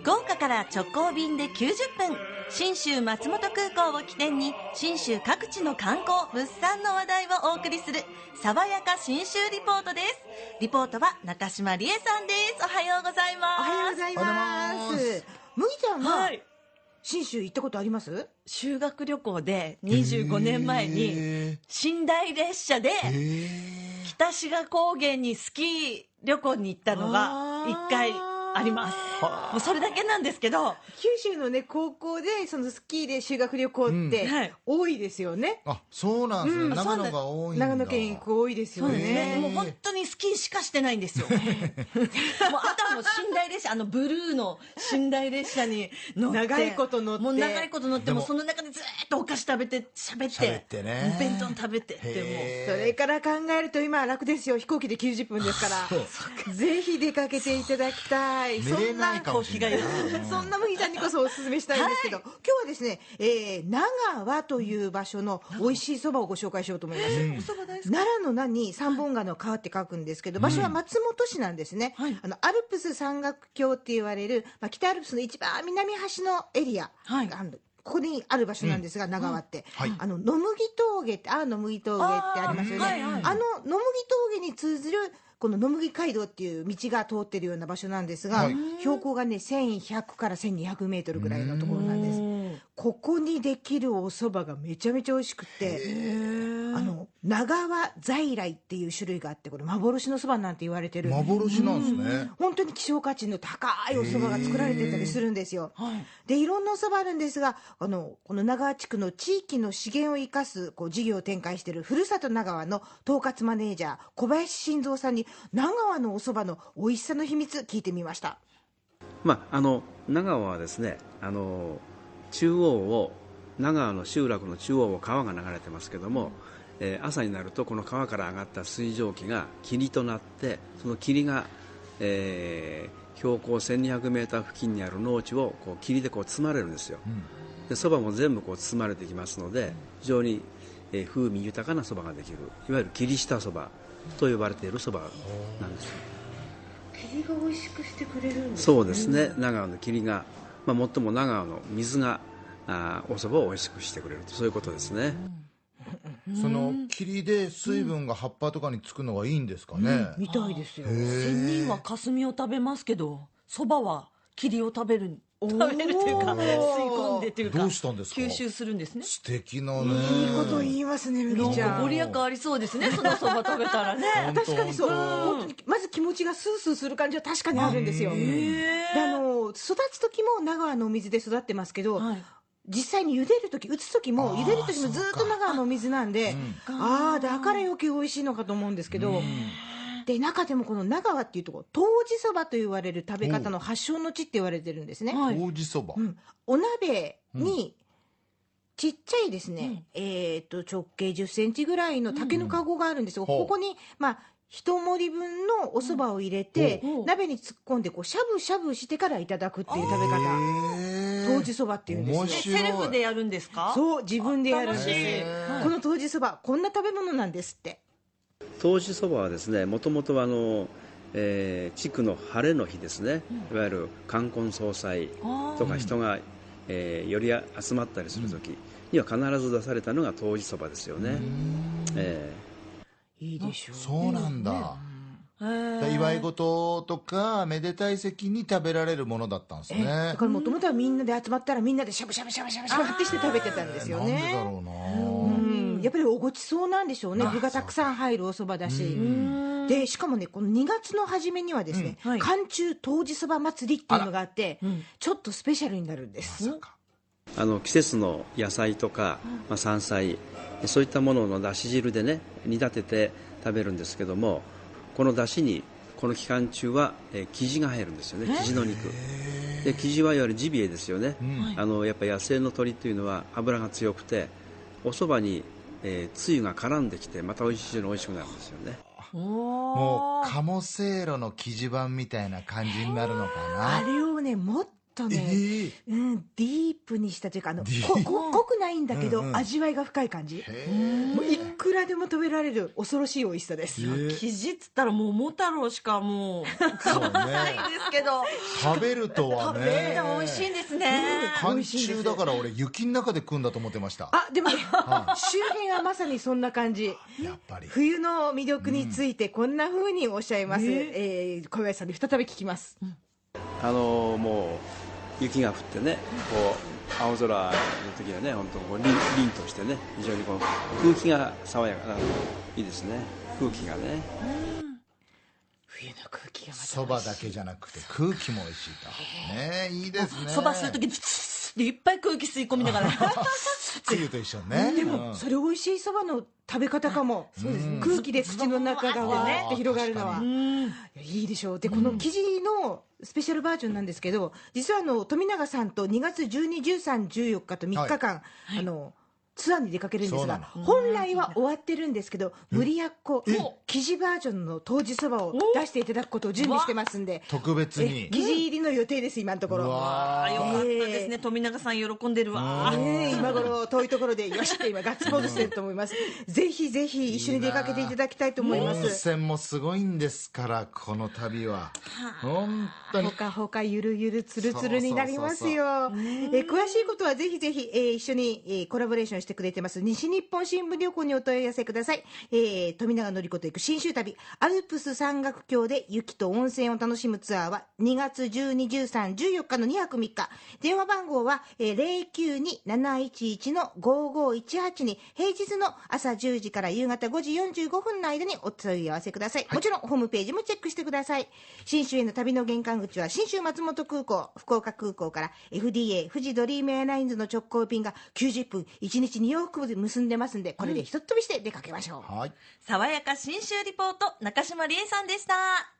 福岡から直行便で90分。信州松本空港を起点に信州各地の観光物産の話題をお送りする爽やか信州リポートです。リポートは中島理恵さんです。おはようございます。おはようございます。麦ちゃんははい。信州行ったことあります？修学旅行で25年前にへ寝台列車で北志賀高原にスキー旅行に行ったのが1回あります。はもうそれだけなんですけど。九州のね高校でそのスキーで修学旅行って多いですよね。あそうなんですね、うん長野が多いんだ。長野県行く多いですよそうですね。ね。もう本当にスキーしかしてないんですよ。もうあとはもう寝台列車あのブルーの寝台列車に乗って。長いこと乗って。もう長いこと乗ってでも。もその中でずーっと食べて喋って喋ってね。お弁当食べてってへそれから考えると今は楽ですよ。飛行機で90分ですから。ぜひ出かけていただきたい。寝れないかもしれないそんななそんな麦ちゃんにこそお勧めしたいんですけど、今日はですね、えー、長和という場所の美味しいそばをご紹介しようと思います、奈良の名に三本川の川って書くんですけど場所は松本市なんですね、はい。あのアルプス山岳橋って言われる、まあ、北アルプスの一番南端のエリア、はいここにある場所なんですが、長和って、はい。あの野麦峠ってあ野麦峠ってありますよね。はいはいあの野麦峠に通ずるこの野麦街道っていう道が通ってるような場所なんですが、はい。標高がね1100から1200メートルぐらいのところなんです。ここにできるお蕎麦がめちゃめちゃ美味しくてあの長和在来っていう種類があってこれ幻の蕎麦なんて言われてる。幻なんですね、本当に希少価値の高いお蕎麦が作られてたりするんですよ。はい。でいろんなお蕎麦あるんですがあのこの長和地区の地域の資源を生かすこう事業を展開しているふるさと長和の統括マネージャー小林晋三さんに長和のお蕎麦の美味しさの秘密聞いてみました。まあ、あの長和はですねあの中央を長和の集落の中央を川が流れてますけども、えー朝になるとこの川から上がった水蒸気が霧となってその霧が、えー標高1200メーター付近にある農地をこう霧でこう包まれるんですよ。で蕎麦も全部こう包まれてきますので非常に、えー風味豊かな蕎麦ができる。いわゆる霧下蕎麦と呼ばれている蕎麦なんです。霧が美味しくしてくれるんそうですね。長野の霧が、まあ、最も長野の水があーお蕎麦を美味しくしてくれると。そういうことですね、その霧で水分が葉っぱとかにつくのがいいんですかね、みたいですよ。仙人は霞を食べますけどそばは霧を食べる。食べるというか吸い込んでというかどうしたんですか？吸収するんですね。素敵なね。いいこと言いますね、みなんきちゃん。かご利益ありそうですね そのそば食べたらね。確かにそう、本本当にまず気持ちがスースーする感じは確かにあるんですよ。あの育つ時も長和のお水で育ってますけど、はい実際に茹でる時打つ時も茹でる時もずっと長和のお水なんでああだから余計美味しいのかと思うんですけど、で中でもこの長和っていうところ湯治そばと言われる食べ方の発祥の地って言われてるんですね。はい麹そば、うんお鍋にちっちゃいですね、えっ、と直径10センチぐらいの竹の籠があるんですよ、ほうここにまあ一盛り分のお蕎麦を入れて、うん鍋に突っ込んでこうしゃぶしゃぶしてからいただくっていう食べ方へー湯治そばっていうんですね面白い。セルフでやるんですか？そう自分でやるんです。この湯治そばこんな食べ物なんですって。湯治そばはですねもともとはあの、えー地区の晴れの日ですね、いわゆる冠婚葬祭とか人が、えーより集まったりする時には必ず出されたのが湯治そばですよね、えいいでしょう。そうなんだ、へー祝い事とかめでたい席に食べられるものだったんですね。だからもともとはみんなで集まったらみんなでしゃぶしゃぶしゃぶしゃぶしゃぶってして食べてたんですよなんでだねろうな、うん。やっぱりおごちそうなんでしょうね。具がたくさん入るお蕎麦だし。でしかもねこの2月の初めにはですね、うん。はい。寒中湯治そば祭りっていうのがあってちょっとスペシャルになるんです、ーあの季節の野菜とか、まあ、山菜そういったもののだし汁でね煮立てて食べるんですけどもこのだしにこの期間中は、えー、生地が入るんですよね。生地の肉。で生地はいわゆるジビエですよね、あのやっぱ野生の鶏というのは脂が強くてお蕎麦に、えーつゆが絡んできてまた美味しいの美味しくなるんですよね。もう鴨せいろの生地版みたいな感じになるのかな。あれをねもっとね、えー。うん、ディープにしたというかあのここ濃くないんだけど、うんうん。味わいが深い感じ。もういくらでも食べられる恐ろしい美味しさです、ー。生地っつったら桃太郎しかもうそうね。ないんですけど。食べるとは食べるねの美味しいんですね。寒中だから俺雪の中で食うんだと思ってました。あでもね、周辺はまさにそんな感じ。やっぱり。冬の魅力についてこんな風におっしゃいます、えー小林さんに再び聞きます、あのもう雪が降ってねこう青空の時はね本当こう凛凛としてね非常にこう空気が爽やかないいですね。空気がね。冬の空気がまたそばだけじゃなくて空気も美味しいと。ねいいですね。そばするときにいっぱい空気吸い込みながら。つゆと一緒にねでもそれ美味しいそばの食べ方かも、そうですね。空気で口の中がわーって広がるのは、いやいいでしょう。でこの生地のスペシャルバージョンなんですけど実はあの富永さんと2月12、13、14日と3日間、あのツアーに出かけるんですが本来は終わってるんですけど無理やっこ生地バージョンの当時そばを出していただくことを準備してますんで。特別えに生地入りの予定です今のところ。うわあよかったですね。富永さん喜んでるわ。今頃遠いところでよしって今ガッツポーズしてると思います。ぜひぜひ一緒に出かけていただきたいと思いま温す泉もすごいんですからこの旅は。本当に。ほかほかゆるゆるつるつるになりますよ。え詳しいことはぜひぜひ、えー一緒に、えーコラボレーションしてくれてます。西日本新聞旅行にお問い合わせください、えー富永典子と行く新州旅。アルプス山岳橋で雪と温泉を楽しむツアーは2月12、13、14日の2泊3日。電話番号は、えー、092-711の5518に平日の朝10時から夕方5時45分の間にお問い合わせください、もちろんホームページもチェックしてください。新州への旅の玄関口は新州松本空港福岡空港から FDA 富士ドリームエアラインズの直行便が90分1日2往復で結んでますんでこれでひとっ飛びして出かけましょう、はい。爽やか新州リポート中島理恵さんでした